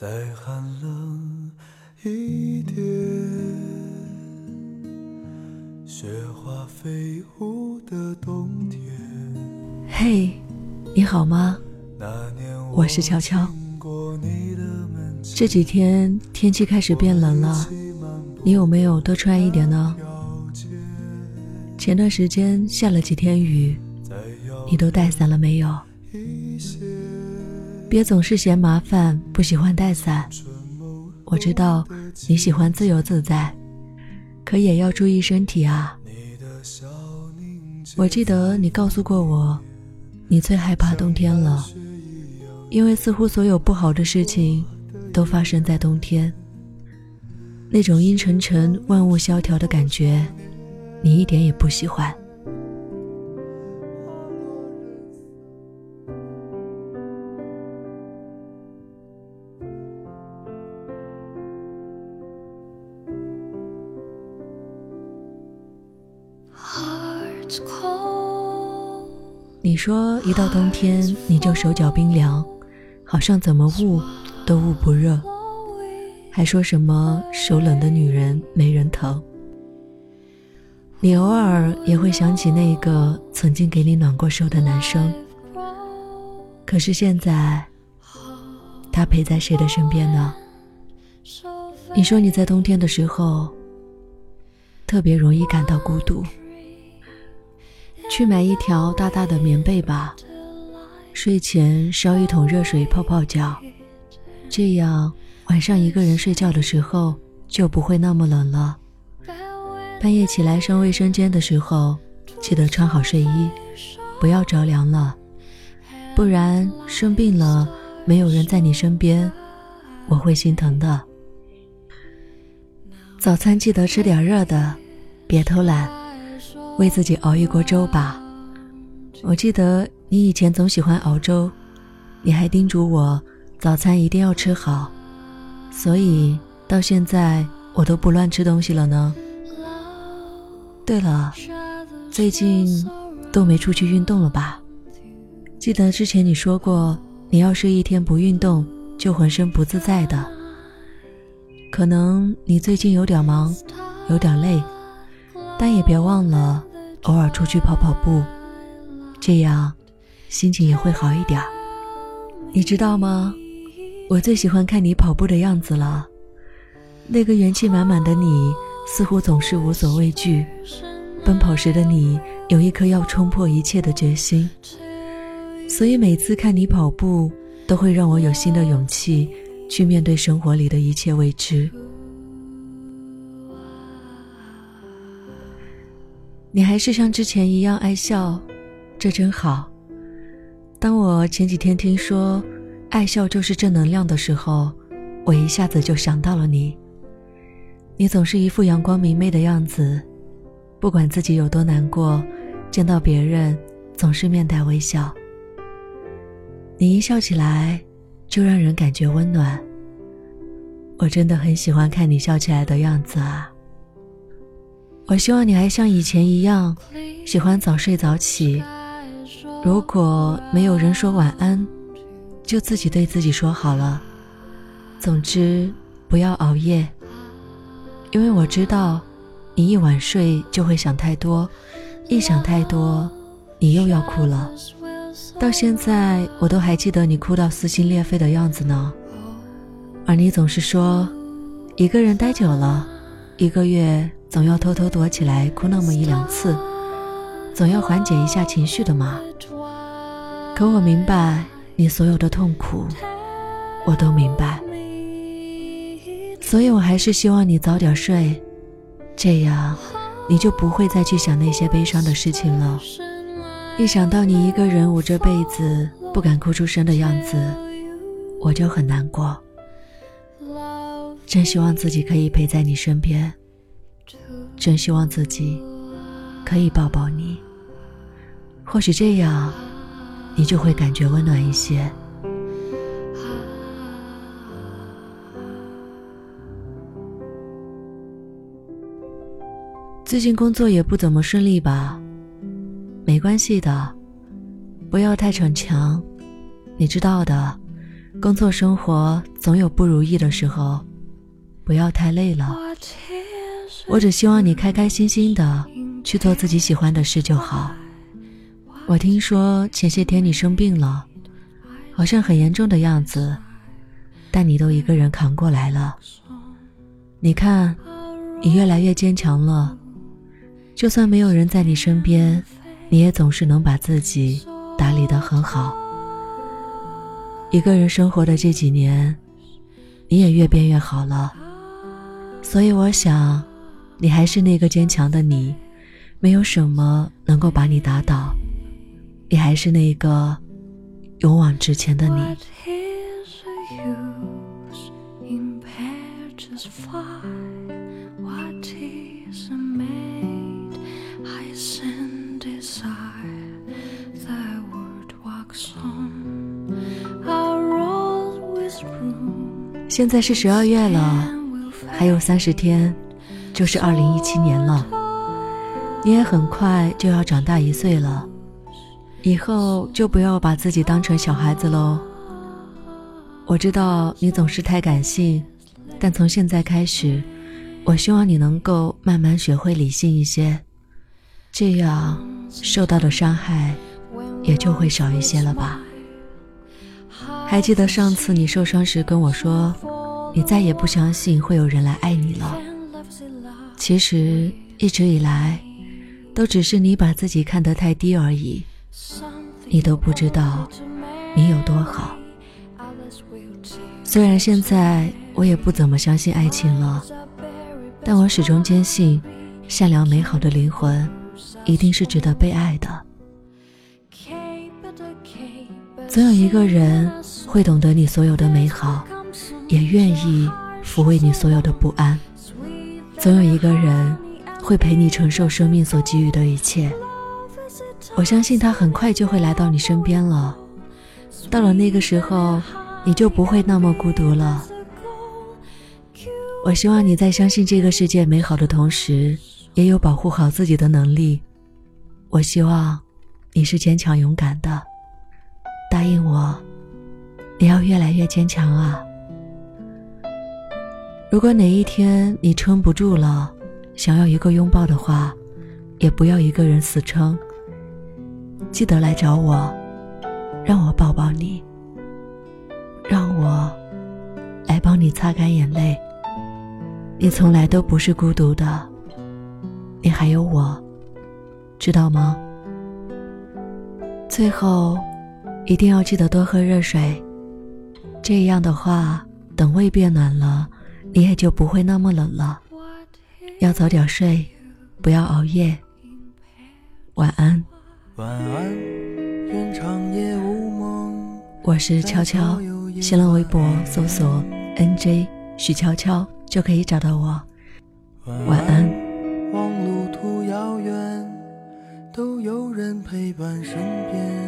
再寒冷一点，雪花飞舞的冬天。嘿，你好吗？我是乔乔。这几天天气开始变冷了，你有没有多穿一点呢？前段时间下了几天雨，你都带伞了没有？别总是嫌麻烦，不喜欢带伞。我知道你喜欢自由自在，可也要注意身体啊。我记得你告诉过我，你最害怕冬天了，因为似乎所有不好的事情都发生在冬天。那种阴沉沉、万物萧条的感觉，你一点也不喜欢。说一到冬天你就手脚冰凉，好像怎么捂都捂不热，还说什么手冷的女人没人疼。你偶尔也会想起那个曾经给你暖过手的男生，可是现在，他陪在谁的身边呢？你说你在冬天的时候，特别容易感到孤独。去买一条大大的棉被吧，睡前烧一桶热水泡泡脚，这样晚上一个人睡觉的时候就不会那么冷了。半夜起来上卫生间的时候，记得穿好睡衣，不要着凉了，不然生病了没有人在你身边，我会心疼的。早餐记得吃点热的，别偷懒。为自己熬一锅粥吧。我记得你以前总喜欢熬粥，你还叮嘱我早餐一定要吃好，所以到现在我都不乱吃东西了呢。对了，最近都没出去运动了吧？记得之前你说过，你要是一天不运动就浑身不自在的。可能你最近有点忙，有点累，但也别忘了。偶尔出去跑跑步，这样心情也会好一点。你知道吗？我最喜欢看你跑步的样子了。那个元气满满的你，似乎总是无所畏惧。奔跑时的你，有一颗要冲破一切的决心。所以每次看你跑步，都会让我有新的勇气去面对生活里的一切未知。你还是像之前一样爱笑，这真好。当我前几天听说爱笑就是正能量的时候，我一下子就想到了你。你总是一副阳光明媚的样子，不管自己有多难过，见到别人总是面带微笑。你一笑起来，就让人感觉温暖。我真的很喜欢看你笑起来的样子啊。我希望你还像以前一样，喜欢早睡早起。如果没有人说晚安，就自己对自己说好了。总之，不要熬夜，因为我知道，你一晚睡就会想太多，一想太多，你又要哭了。到现在，我都还记得你哭到撕心裂肺的样子呢。而你总是说，一个人待久了，一个月。总要偷偷躲起来哭那么一两次，总要缓解一下情绪的嘛。可我明白你所有的痛苦，我都明白，所以我还是希望你早点睡，这样你就不会再去想那些悲伤的事情了。一想到你一个人捂着被子不敢哭出声的样子，我就很难过。真希望自己可以陪在你身边。真希望自己可以抱抱你，或许这样，你就会感觉温暖一些。最近工作也不怎么顺利吧？没关系的，不要太逞强。你知道的，工作生活总有不如意的时候，不要太累了。我只希望你开开心心的去做自己喜欢的事就好。我听说前些天你生病了，好像很严重的样子，但你都一个人扛过来了。你看，你越来越坚强了。就算没有人在你身边，你也总是能把自己打理得很好。一个人生活的这几年，你也越变越好了。所以我想，你还是那个坚强的你，没有什么能够把你打倒。你还是那个勇往直前的你。现在是十二月了，还有三十天，就是二零一七年了。你也很快就要长大一岁了，以后就不要把自己当成小孩子喽。我知道你总是太感性，但从现在开始，我希望你能够慢慢学会理性一些，这样受到的伤害也就会少一些了吧。还记得上次你受伤时跟我说，你再也不相信会有人来爱你了。其实一直以来，都只是你把自己看得太低而已。你都不知道你有多好。虽然现在我也不怎么相信爱情了，但我始终坚信，善良美好的灵魂，一定是值得被爱的。总有一个人。会懂得你所有的美好，也愿意抚慰你所有的不安。总有一个人会陪你承受生命所给予的一切。我相信他很快就会来到你身边了。到了那个时候，你就不会那么孤独了。我希望你在相信这个世界美好的同时，也有保护好自己的能力。我希望你是坚强勇敢的。答应我。你要越来越坚强啊！如果哪一天你撑不住了，想要一个拥抱的话，也不要一个人死撑。记得来找我，让我抱抱你，让我来帮你擦干眼泪。你从来都不是孤独的，你还有我，知道吗？最后，一定要记得多喝热水。这样的话，等胃变暖了，你也就不会那么冷了。要早点睡，不要熬夜。晚安。晚安，愿长夜无梦。我是悄悄，新浪微博搜索 “nj 许悄悄”就可以找到我。晚安。望路途遥远，都有人陪伴身边。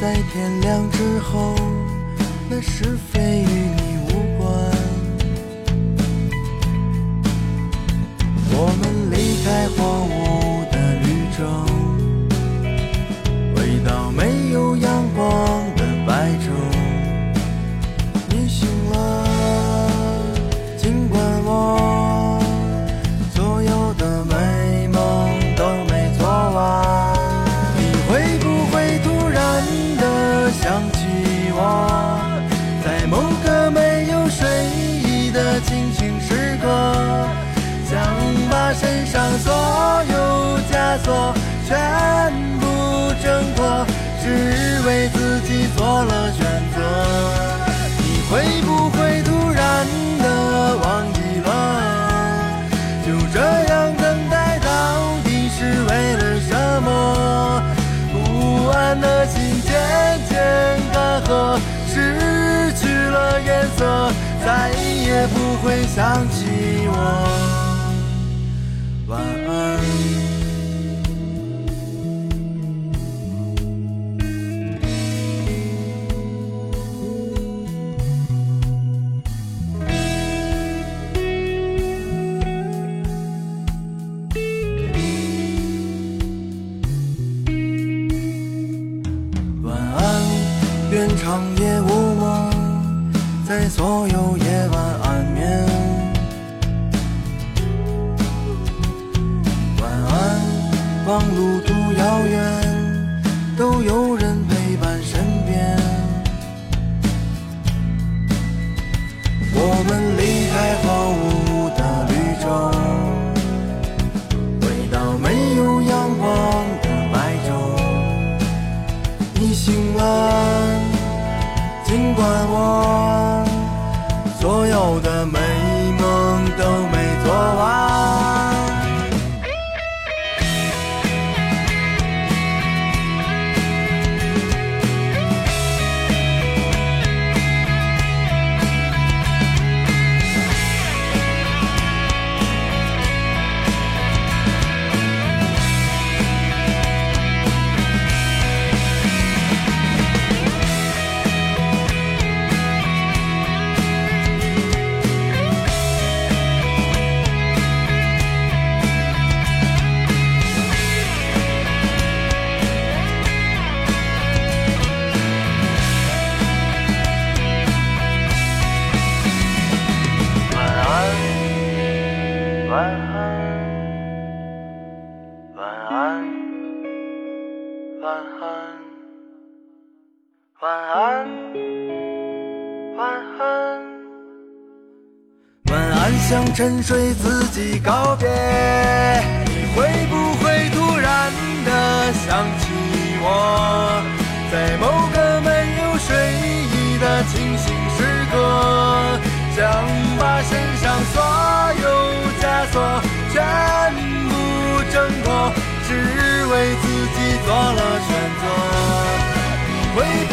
在天亮之后，那是非与你无关。我们离开荒芜清醒时刻想把身上所有枷锁全部挣脱只为自己做了选择。你会不会突然的忘记了就这样等待到底是为了什么？不安的心渐渐干涸失去了颜色。会想起我，晚安，晚安，愿长夜无梦，在所有。路途晚安，向沉睡自己告别。你会不会突然的想起我，在某个没有睡意的清醒时刻，想把身上所有枷锁全部挣脱，只为自己做了选择。你会不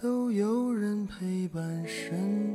都有人陪伴身边。